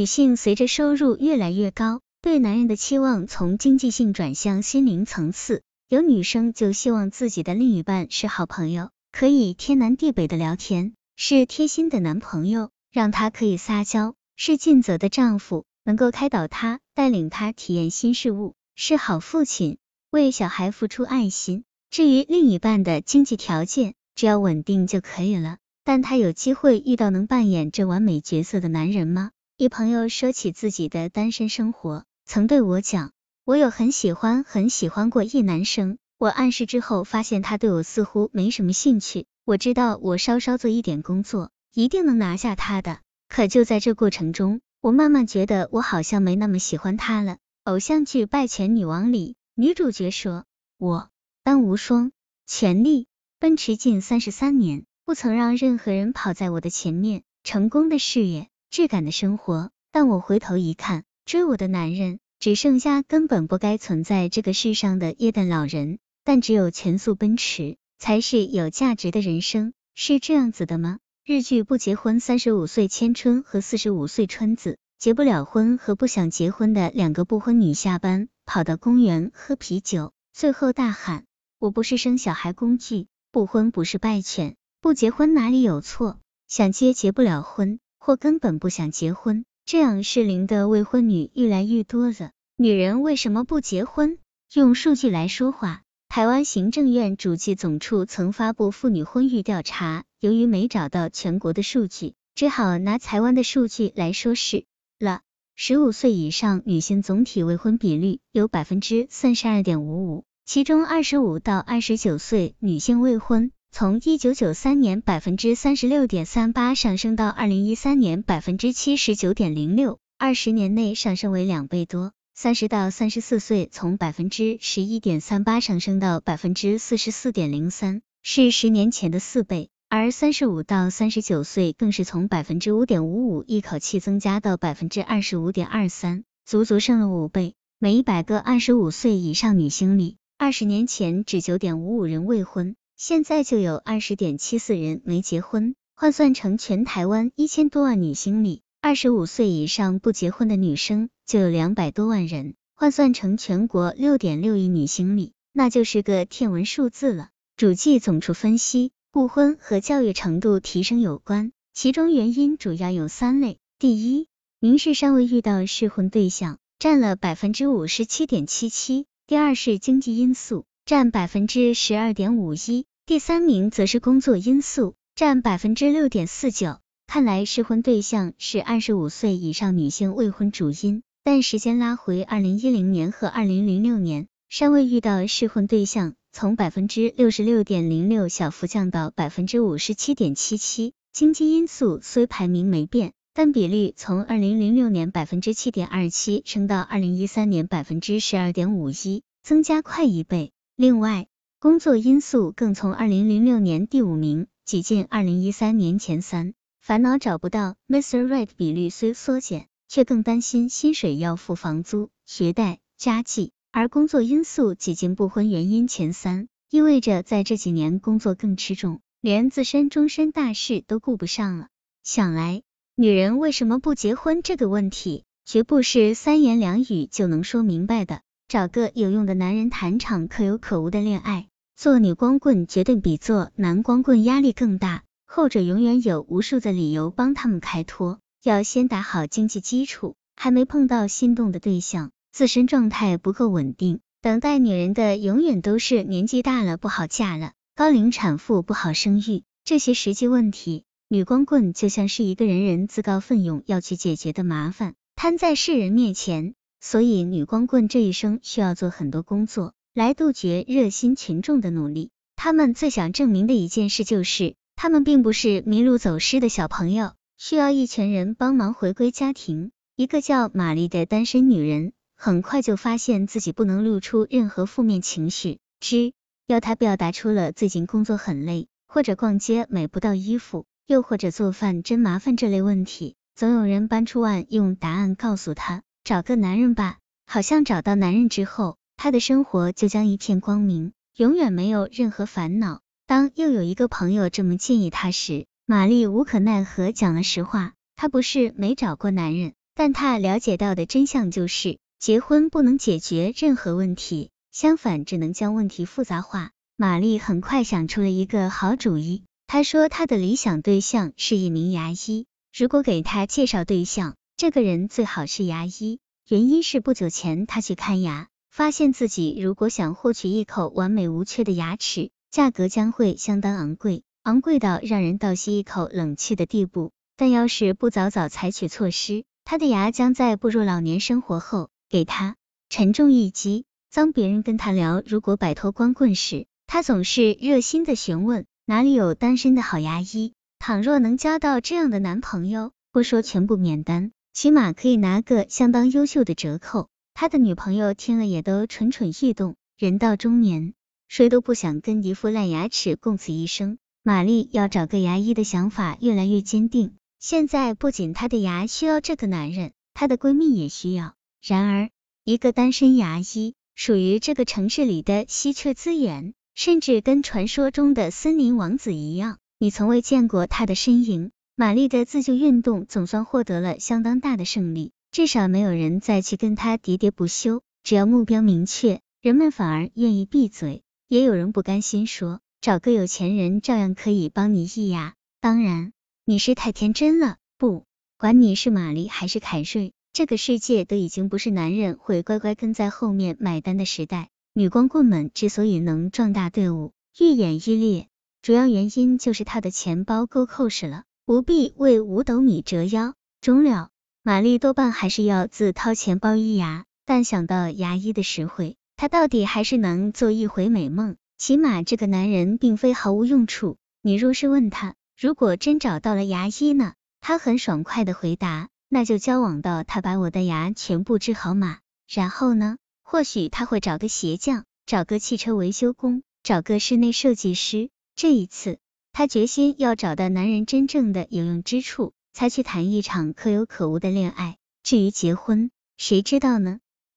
女性随着收入越来越高，对男人的期望从经济性转向心灵层次。有女生就希望自己的另一半是好朋友，可以天南地北的聊天，是贴心的男朋友，让她可以撒娇，是尽责的丈夫，能够开导她，带领她体验新事物，是好父亲，为小孩付出爱心。至于另一半的经济条件，只要稳定就可以了。但她有机会遇到能扮演这完美角色的男人吗？一朋友说起自己的单身生活，曾对我讲。我有很喜欢很喜欢过一男生，我暗示之后发现他对我似乎没什么兴趣。我知道我稍稍做一点工作，一定能拿下他的。可就在这过程中，我慢慢觉得我好像没那么喜欢他了。偶像剧《拜权女王》里，女主角说：“我单无双，权力奔驰近三十三年，不曾让任何人跑在我的前面。成功的事业，质感的生活。但我回头一看，追我的男人。”只剩下根本不该存在这个世上的液氮老人，但只有全速奔驰才是有价值的人生，是这样子的吗？日剧不结婚三十五岁千春和四十五岁春子，结不了婚和不想结婚的两个不婚女下班跑到公园喝啤酒，最后大喊：我不是生小孩工具，不婚不是败犬，不结婚哪里有错？想结结不了婚，或根本不想结婚。这样适龄的未婚女越来越多了，女人为什么不结婚？用数据来说话。台湾行政院主计总处曾发布妇女婚育调查，由于没找到全国的数据，只好拿台湾的数据来说事了。十五岁以上女性总体未婚比率有百分之三十二点五五，其中二十五到二十九岁女性未婚。从一九九三年百分之三十六点三八上升到二零一三年百分之七十九点零六，二十年内上升为两倍多。三十到三十四岁从百分之十一点三八上升到百分之四十四点零三，是十年前的四倍。而三十五到三十九岁更是从百分之五点五五一口气增加到百分之二十五点二三，足足升了五倍。每一百个二十五岁以上女性里，二十年前只九点五五人未婚。现在就有二十点七四人没结婚，换算成全台湾一千多万女星里，二十五岁以上不结婚的女生就有两百多万人，换算成全国六点六亿女星里，那就是个天文数字了。主计总处分析，不婚和教育程度提升有关，其中原因主要有三类：第一，明示尚未遇到适婚对象，占了百分之五十七点七七；第二是经济因素，占百分之十二点五一。第三名则是工作因素，占百分之六点四九。看来适婚对象是二十五岁以上女性未婚主因，但时间拉回二零一零年和二零零六年，尚未遇到适婚对象从百分之六十六点零六小幅降到百分之五十七点七七。经济因素虽排名没变，但比例从二零零六年百分之七点二七升到二零一三年百分之十二点五一，增加快一倍。另外，工作因素更从二零零六年第五名挤进二零一三年前三，烦恼找不到 Mr. Right 比率虽缩减，却更担心薪水要付房租、学贷、家计，而工作因素挤进不婚原因前三，意味着在这几年工作更吃重，连自身终身大事都顾不上了。想来，女人为什么不结婚这个问题，绝不是三言两语就能说明白的。找个有用的男人谈场可有可无的恋爱。做女光棍绝对比做男光棍压力更大，后者永远有无数的理由帮他们开脱。要先打好经济基础，还没碰到心动的对象，自身状态不够稳定，等待女人的永远都是年纪大了不好嫁了，高龄产妇不好生育这些实际问题。女光棍就像是一个人人自告奋勇要去解决的麻烦，摊在世人面前。所以，女光棍这一生需要做很多工作。来杜绝热心群众的努力，他们最想证明的一件事就是，他们并不是迷路走失的小朋友，需要一群人帮忙回归家庭。一个叫玛丽的单身女人，很快就发现自己不能露出任何负面情绪，只要她表达出了最近工作很累，或者逛街买不到衣服，又或者做饭真麻烦这类问题，总有人搬出案用答案告诉她：找个男人吧。好像找到男人之后。他的生活就将一片光明，永远没有任何烦恼。当又有一个朋友这么建议他时，玛丽无可奈何讲了实话。她不是没找过男人，但她了解到的真相就是，结婚不能解决任何问题，相反，只能将问题复杂化。玛丽很快想出了一个好主意，她说她的理想对象是一名牙医，如果给她介绍对象，这个人最好是牙医。原因是不久前他去看牙，发现自己如果想获取一口完美无缺的牙齿，价格将会相当昂贵，昂贵到让人倒吸一口冷气的地步。但要是不早早采取措施，他的牙将在步入老年生活后给他沉重一击。当别人跟他聊如果摆脱光棍时，他总是热心的询问哪里有单身的好牙医。倘若能交到这样的男朋友，不说全部免单，起码可以拿个相当优秀的折扣。他的女朋友听了也都蠢蠢欲动。人到中年，谁都不想跟一副烂牙齿共此一生。玛丽要找个牙医的想法越来越坚定。现在不仅她的牙需要这个男人，她的闺蜜也需要。然而，一个单身牙医属于这个城市里的稀缺资源，甚至跟传说中的森林王子一样，你从未见过他的身影。玛丽的自救运动总算获得了相当大的胜利，至少没有人再去跟她喋喋不休。只要目标明确，人们反而愿意闭嘴。也有人不甘心说，找个有钱人照样可以帮你一呀。当然。你是太天真了，不管你是玛丽还是凯瑞，这个世界都已经不是男人会乖乖跟在后面买单的时代。女光棍们之所以能壮大队伍，愈演愈烈，主要原因就是她的钱包够厚实了，不必为五斗米折腰。终了，玛丽多半还是要自掏钱包医牙，但想到牙医的实惠，她到底还是能做一回美梦。起码这个男人并非毫无用处。你若是问他。如果真找到了牙医呢？他很爽快的回答，那就交往到他把我的牙全部治好嘛。然后呢？或许他会找个鞋匠，找个汽车维修工，找个室内设计师。这一次，她决心要找到男人真正的有用之处，才去谈一场可有可无的恋爱。至于结婚，谁知道呢？